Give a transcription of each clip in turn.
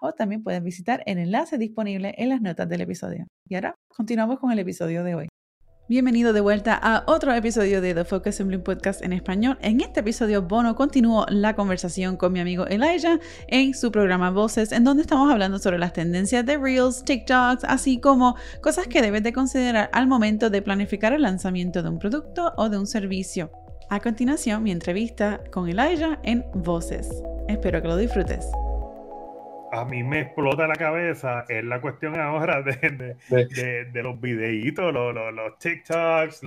o también puedes visitar el enlace disponible en las notas del episodio. Y ahora continuamos con el episodio de hoy. Bienvenido de vuelta a otro episodio de The Focus Assembly Podcast en español. En este episodio Bono continúo la conversación con mi amigo Elijah en su programa Voces, en donde estamos hablando sobre las tendencias de Reels, TikToks, así como cosas que debes de considerar al momento de planificar el lanzamiento de un producto o de un servicio. A continuación, mi entrevista con Elijah en Voces. Espero que lo disfrutes a mí me explota la cabeza es la cuestión ahora de, de, de, los videitos, los, los, los TikToks,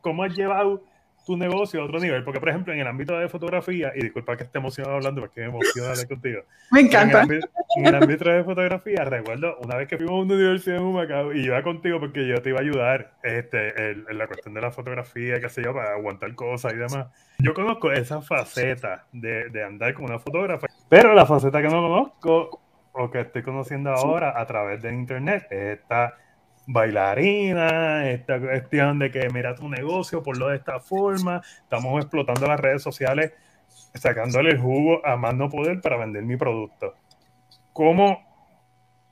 cómo has llevado tu negocio a otro nivel. Porque, por ejemplo, en el ámbito de fotografía, y disculpa que esté emocionado hablando, porque me emociona hablar contigo. Me encanta. En el, ámbito, de fotografía, recuerdo una vez que fuimos a una universidad en Humacao y yo iba contigo porque yo te iba a ayudar este, en, la cuestión de la fotografía, qué sé yo, para aguantar cosas y demás. Yo conozco esa faceta de, de andar con una fotógrafa, pero la faceta que no conozco o que estoy conociendo ahora a través de internet es esta bailarina, esta cuestión de que mira tu negocio, por lo de esta forma, estamos explotando las redes sociales, sacándole el jugo a más no poder para vender mi producto. ¿Cómo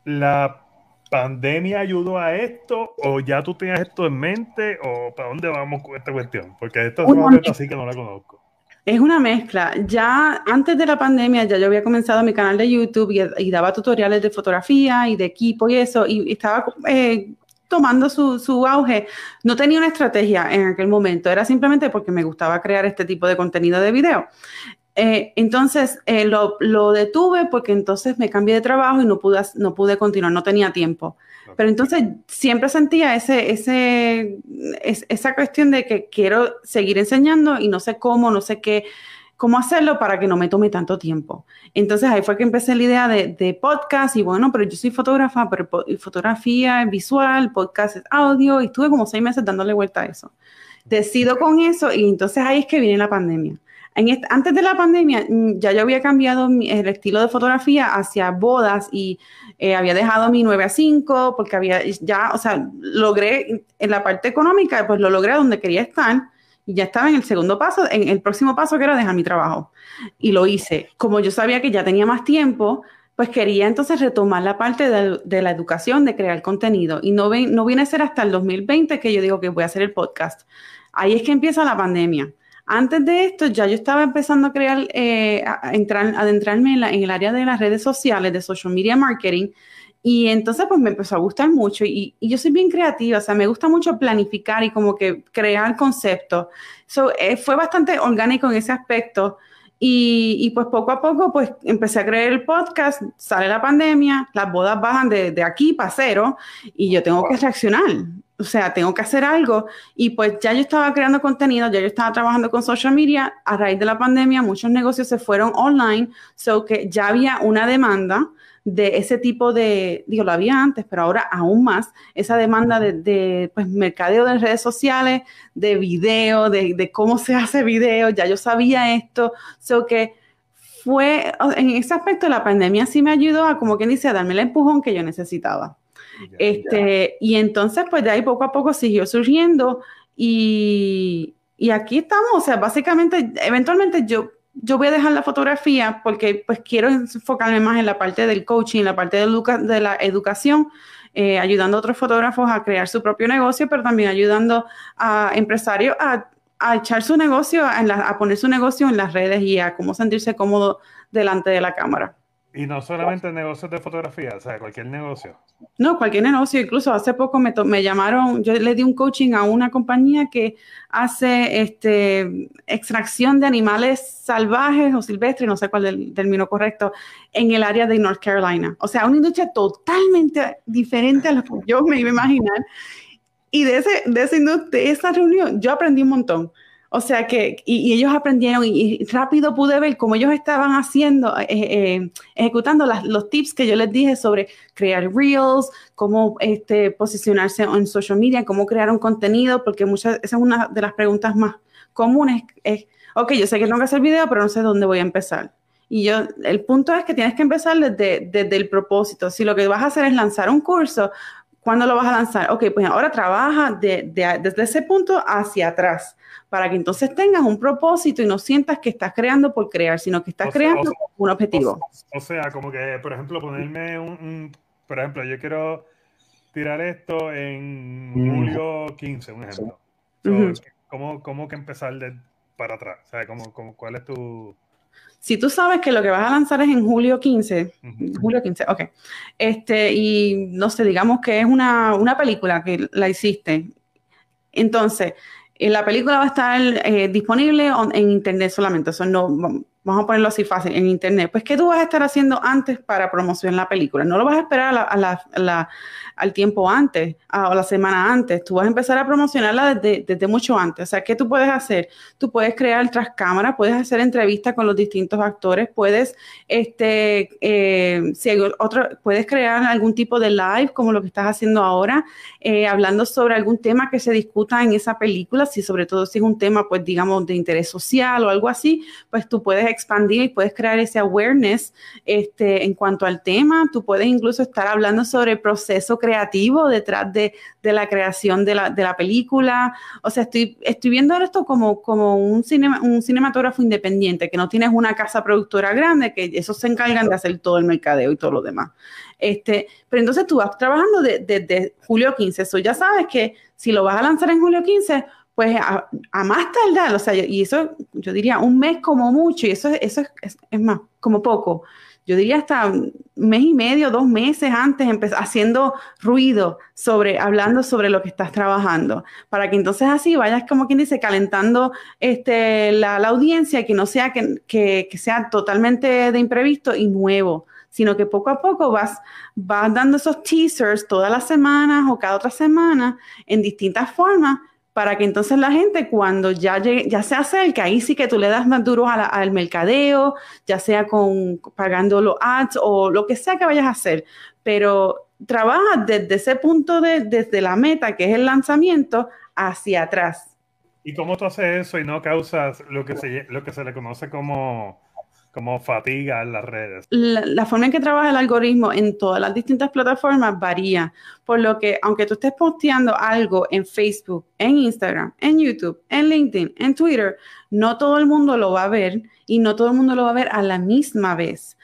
la pandemia ayudó a esto? ¿O ya tú tienes esto en mente? ¿O para dónde vamos con esta cuestión? Porque esto es una así que no la conozco. Es una mezcla. Ya antes de la pandemia, ya yo había comenzado mi canal de YouTube y, daba tutoriales de fotografía y de equipo y eso, y, estaba eh, tomando su, auge. No tenía una estrategia en aquel momento, era simplemente porque me gustaba crear este tipo de contenido de video. Eh, entonces eh, lo, detuve porque entonces me cambié de trabajo y no pude, no pude continuar, no tenía tiempo. Pero entonces siempre sentía ese, ese, esa cuestión de que quiero seguir enseñando y no sé cómo, no sé qué cómo hacerlo para que no me tome tanto tiempo. Entonces ahí fue que empecé la idea de, podcast y bueno, pero yo soy fotógrafa, pero fotografía es visual, podcast es audio y estuve como seis meses dándole vuelta a eso. Decido con eso y entonces ahí es que viene la pandemia. En antes de la pandemia mm, ya yo había cambiado el estilo de fotografía hacia bodas y eh, había dejado mi 9 a 5 porque había ya, o sea, logré en la parte económica, pues lo logré donde quería estar y ya estaba en el segundo paso, en el próximo paso que era dejar mi trabajo. Y lo hice. Como yo sabía que ya tenía más tiempo, pues quería entonces retomar la parte de, la educación, de crear contenido. Y no, no viene a ser hasta el 2020 que yo digo que voy a hacer el podcast. Ahí es que empieza la pandemia. Antes de esto, ya yo estaba empezando a crear, eh, a, entrar, adentrarme en, en, el área de las redes sociales, de social media marketing, y entonces pues me empezó a gustar mucho y, yo soy bien creativa, o sea, me gusta mucho planificar y como que crear conceptos. So, eh, fue bastante orgánico en ese aspecto y, y, pues poco a poco pues empecé a crear el podcast, sale la pandemia, las bodas bajan de, de aquí para cero y yo tengo que reaccionar. O sea, tengo que hacer algo. Y pues ya yo estaba creando contenido, ya yo estaba trabajando con social media. A raíz de la pandemia, muchos negocios se fueron online, so que ya había una demanda de ese tipo de, digo, lo había antes, pero ahora aún más, esa demanda de, pues, mercadeo de redes sociales, de video, de, cómo se hace video, ya yo sabía esto, so que fue, en ese aspecto la pandemia sí me ayudó a, como quien dice, a darme el empujón que yo necesitaba. Este, Y entonces, pues de ahí poco a poco siguió surgiendo y, y aquí estamos, o sea, básicamente, eventualmente yo yo voy a dejar la fotografía porque pues quiero enfocarme más en la parte del coaching, en la parte de, la educación, eh, ayudando a otros fotógrafos a crear su propio negocio, pero también ayudando a empresarios a, echar su negocio, a poner su negocio en las redes y a cómo sentirse cómodo delante de la cámara. Y no solamente negocios de fotografía, o sea, cualquier negocio. No, cualquier negocio. Incluso hace poco me, me llamaron, yo le di un coaching a una compañía que hace este, extracción de animales salvajes o silvestres, no sé cuál es el término correcto, en el área de North Carolina. O sea, una industria totalmente diferente a lo que yo me iba a imaginar. Y de, ese, de, esa, de esa reunión yo aprendí un montón O sea que, y, ellos aprendieron y, rápido pude ver cómo ellos estaban haciendo, eh, eh, ejecutando los tips que yo les dije sobre crear reels, cómo este, posicionarse en social media, cómo crear un contenido, porque muchas, esa es una de las preguntas más comunes. Es, ok, yo sé que tengo que hacer video, pero no sé dónde voy a empezar. Y yo, el punto es que tienes que empezar desde, desde el propósito. Si lo que vas a hacer es lanzar un curso, ¿cuándo lo vas a lanzar? Ok, pues ahora trabaja de, desde ese punto hacia atrás para que entonces tengas un propósito y no sientas que estás creando por crear, sino que estás creando un objetivo. O, sea, como que, por ejemplo, ponerme un, por ejemplo, yo quiero tirar esto en julio 15, un ejemplo. ¿cómo, ¿cómo, que empezar de, para atrás? O sea, ¿cómo, cómo, ¿cuál es tu...? Si tú sabes que lo que vas a lanzar es en julio 15, julio 15, ok, este, y no sé, digamos que es una, una película que la hiciste, entonces, la película va a estar eh, disponible en internet solamente, eso no, vamos a ponerlo así fácil, en internet. Pues, ¿qué tú vas a estar haciendo antes para promocionar la película? No lo vas a esperar a la, al tiempo antes o la semana antes. Tú vas a empezar a promocionarla desde, desde, mucho antes. O sea, ¿qué tú puedes hacer? Tú puedes crear tras cámara, puedes hacer entrevistas con los distintos actores, puedes, este, eh, si hay otro, puedes crear algún tipo de live como lo que estás haciendo ahora, eh, hablando sobre algún tema que se discuta en esa película, si sobre todo si es un tema, pues digamos, de interés social o algo así, pues tú puedes expandir y puedes crear ese awareness este, en cuanto al tema. Tú puedes incluso estar hablando sobre el proceso creativo detrás de, de la creación de la, de la, película. O sea, estoy, estoy viendo esto como, como un, cinema, un cinematógrafo independiente, que no tienes una casa productora grande, que esos se encargan de hacer todo el mercadeo y todo lo demás. Este, pero entonces tú vas trabajando desde de, julio 15. Eso ya sabes que si lo vas a lanzar en julio 15, pues a, más tardar, o sea, y eso yo diría un mes como mucho, y eso, eso es, es, más, como poco. Yo diría hasta un mes y medio, dos meses antes, haciendo ruido sobre, hablando sobre lo que estás trabajando, para que entonces así vayas, como quien dice, calentando este, la, la audiencia, que no sea que, que, que, sea totalmente de imprevisto y nuevo, sino que poco a poco vas, vas dando esos teasers todas las semanas o cada otra semana en distintas formas para que entonces la gente cuando ya llegue, ya se acerque, ahí sí que tú le das más duro al mercadeo, ya sea con pagando los ads o lo que sea que vayas a hacer, pero trabaja desde ese punto de, desde la meta, que es el lanzamiento, hacia atrás. ¿Y cómo tú haces eso y no causas lo que se, lo que se le conoce como como fatiga en las redes. La, forma en que trabaja el algoritmo en todas las distintas plataformas varía, por lo que aunque tú estés posteando algo en Facebook, en Instagram, en YouTube, en LinkedIn, en Twitter, no todo el mundo lo va a ver y no todo el mundo lo va a ver a la misma vez.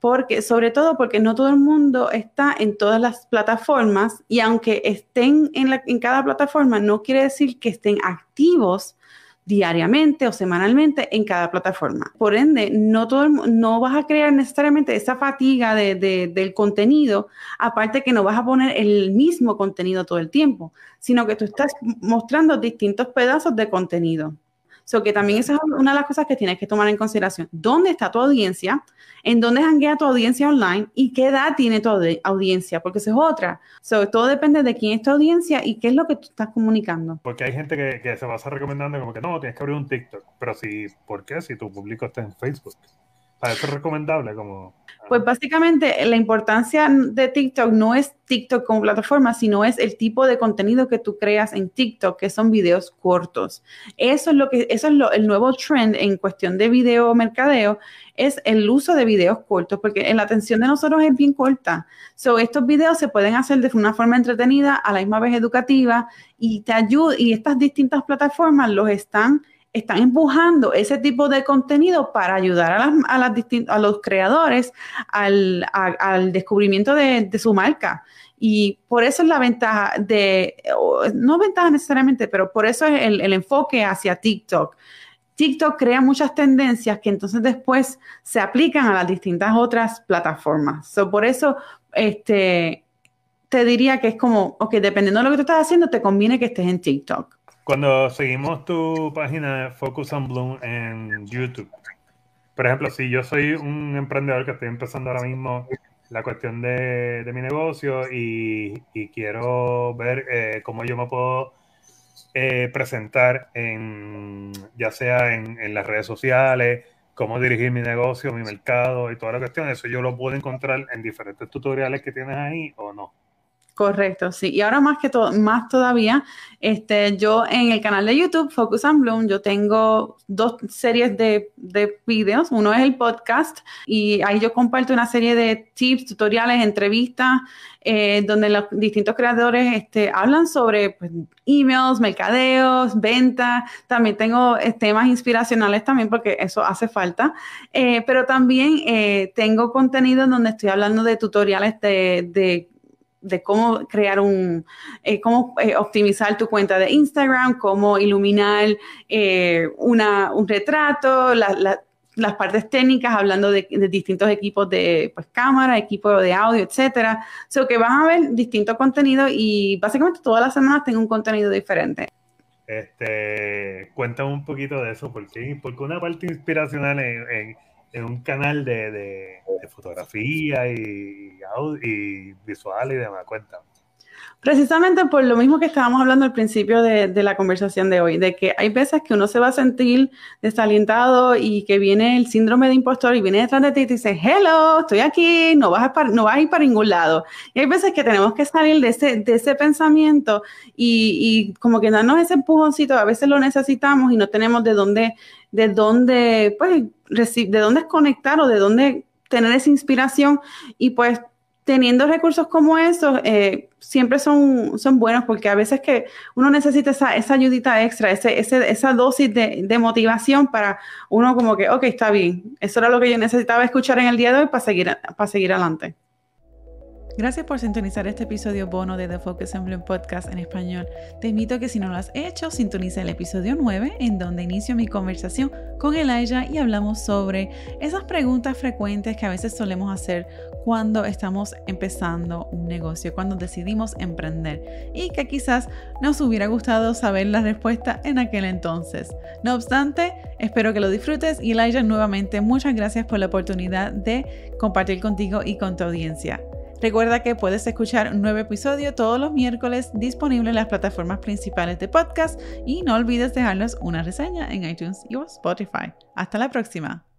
Porque, sobre todo porque no todo el mundo está en todas las plataformas y aunque estén en, en cada plataforma, no quiere decir que estén activos diariamente o semanalmente en cada plataforma. Por ende, no, todo, no vas a crear necesariamente esa fatiga de, del contenido, aparte que no vas a poner el mismo contenido todo el tiempo, sino que tú estás mostrando distintos pedazos de contenido. So que también esa es una de las cosas que tienes que tomar en consideración. ¿Dónde está tu audiencia? ¿En dónde janguea tu audiencia online? ¿Y qué edad tiene tu audiencia? Porque eso es otra. So, todo depende de quién es tu audiencia y qué es lo que tú estás comunicando. Porque hay gente que, que se va a estar recomendando como que no, tienes que abrir un TikTok. Pero si, ¿por qué? Si tu público está en Facebook. Es recomendable como... Pues básicamente la importancia de TikTok no es TikTok como plataforma, sino es el tipo de contenido que tú creas en TikTok, que son videos cortos. Eso es lo que, eso es lo, el nuevo trend en cuestión de video mercadeo, es el uso de videos cortos, porque la atención de nosotros es bien corta. So, estos videos se pueden hacer de una forma entretenida, a la misma vez educativa, y te ayuda, y estas distintas plataformas los están están empujando ese tipo de contenido para ayudar a, las, a, los creadores al, descubrimiento de, su marca. Y por eso es la ventaja de, no ventaja necesariamente, pero por eso es el, enfoque hacia TikTok. TikTok crea muchas tendencias que entonces después se aplican a las distintas otras plataformas. por eso, este, te diría que es como, ok, dependiendo de lo que tú estás haciendo, te conviene que estés en TikTok. Cuando seguimos tu página Focus on Bloom en YouTube, por ejemplo, si yo soy un emprendedor que estoy empezando ahora mismo la cuestión de, mi negocio y, quiero ver eh, cómo yo me puedo eh, presentar en, ya sea en, en, las redes sociales, cómo dirigir mi negocio, mi mercado y toda la cuestión. Eso yo lo puedo encontrar en diferentes tutoriales que tienes ahí o no. Correcto, sí. Y ahora más que todo, más todavía, este, yo en el canal de YouTube Focus and Bloom, yo tengo dos series de, de videos. Uno es el podcast y ahí yo comparto una serie de tips, tutoriales, entrevistas, eh, donde los distintos creadores este, hablan sobre pues, emails, mercadeos, ventas. También tengo eh, temas inspiracionales también porque eso hace falta. Eh, pero también tengo contenido donde estoy hablando de tutoriales de, de de cómo crear un, eh, cómo eh, optimizar tu cuenta de Instagram, cómo iluminar eh, una, un retrato, las partes técnicas, hablando de, distintos equipos de pues, cámara, equipo de audio, etcétera. So que van a ver distintos contenidos y básicamente todas las semanas tengo un contenido diferente. Este, cuéntame un poquito de eso, porque, porque una parte inspiracional en en un canal de, de, fotografía y, y visual y demás. Cuéntame. Precisamente por lo mismo que estábamos hablando al principio de, la conversación de hoy, de que hay veces que uno se va a sentir desalentado y que viene el síndrome de impostor y viene detrás de ti y te dice, hello, estoy aquí, no vas, a no vas a ir para ningún lado. Y hay veces que tenemos que salir de ese, de ese pensamiento y, y como que darnos ese empujoncito, a veces lo necesitamos y no tenemos de dónde, de dónde, pues, de dónde conectar o de dónde tener esa inspiración y pues teniendo recursos como esos, eh, siempre son, son buenos porque a veces que uno necesita esa, esa ayudita extra, ese, esa dosis de, de, motivación para uno como que, ok, está bien, eso era lo que yo necesitaba escuchar en el día de hoy para seguir, para seguir adelante. Gracias por sintonizar este episodio bono de The Focus Emblem Podcast en español. Te invito a que si no lo has hecho, sintoniza el episodio 9 en donde inicio mi conversación con Elijah y hablamos sobre esas preguntas frecuentes que a veces solemos hacer cuando estamos empezando un negocio, cuando decidimos emprender y que quizás nos hubiera gustado saber la respuesta en aquel entonces. No obstante, espero que lo disfrutes y Elijah nuevamente muchas gracias por la oportunidad de compartir contigo y con tu audiencia. Recuerda que puedes escuchar un nuevo episodio todos los miércoles disponible en las plataformas principales de podcast y no olvides dejarnos una reseña en iTunes y Spotify. Hasta la próxima.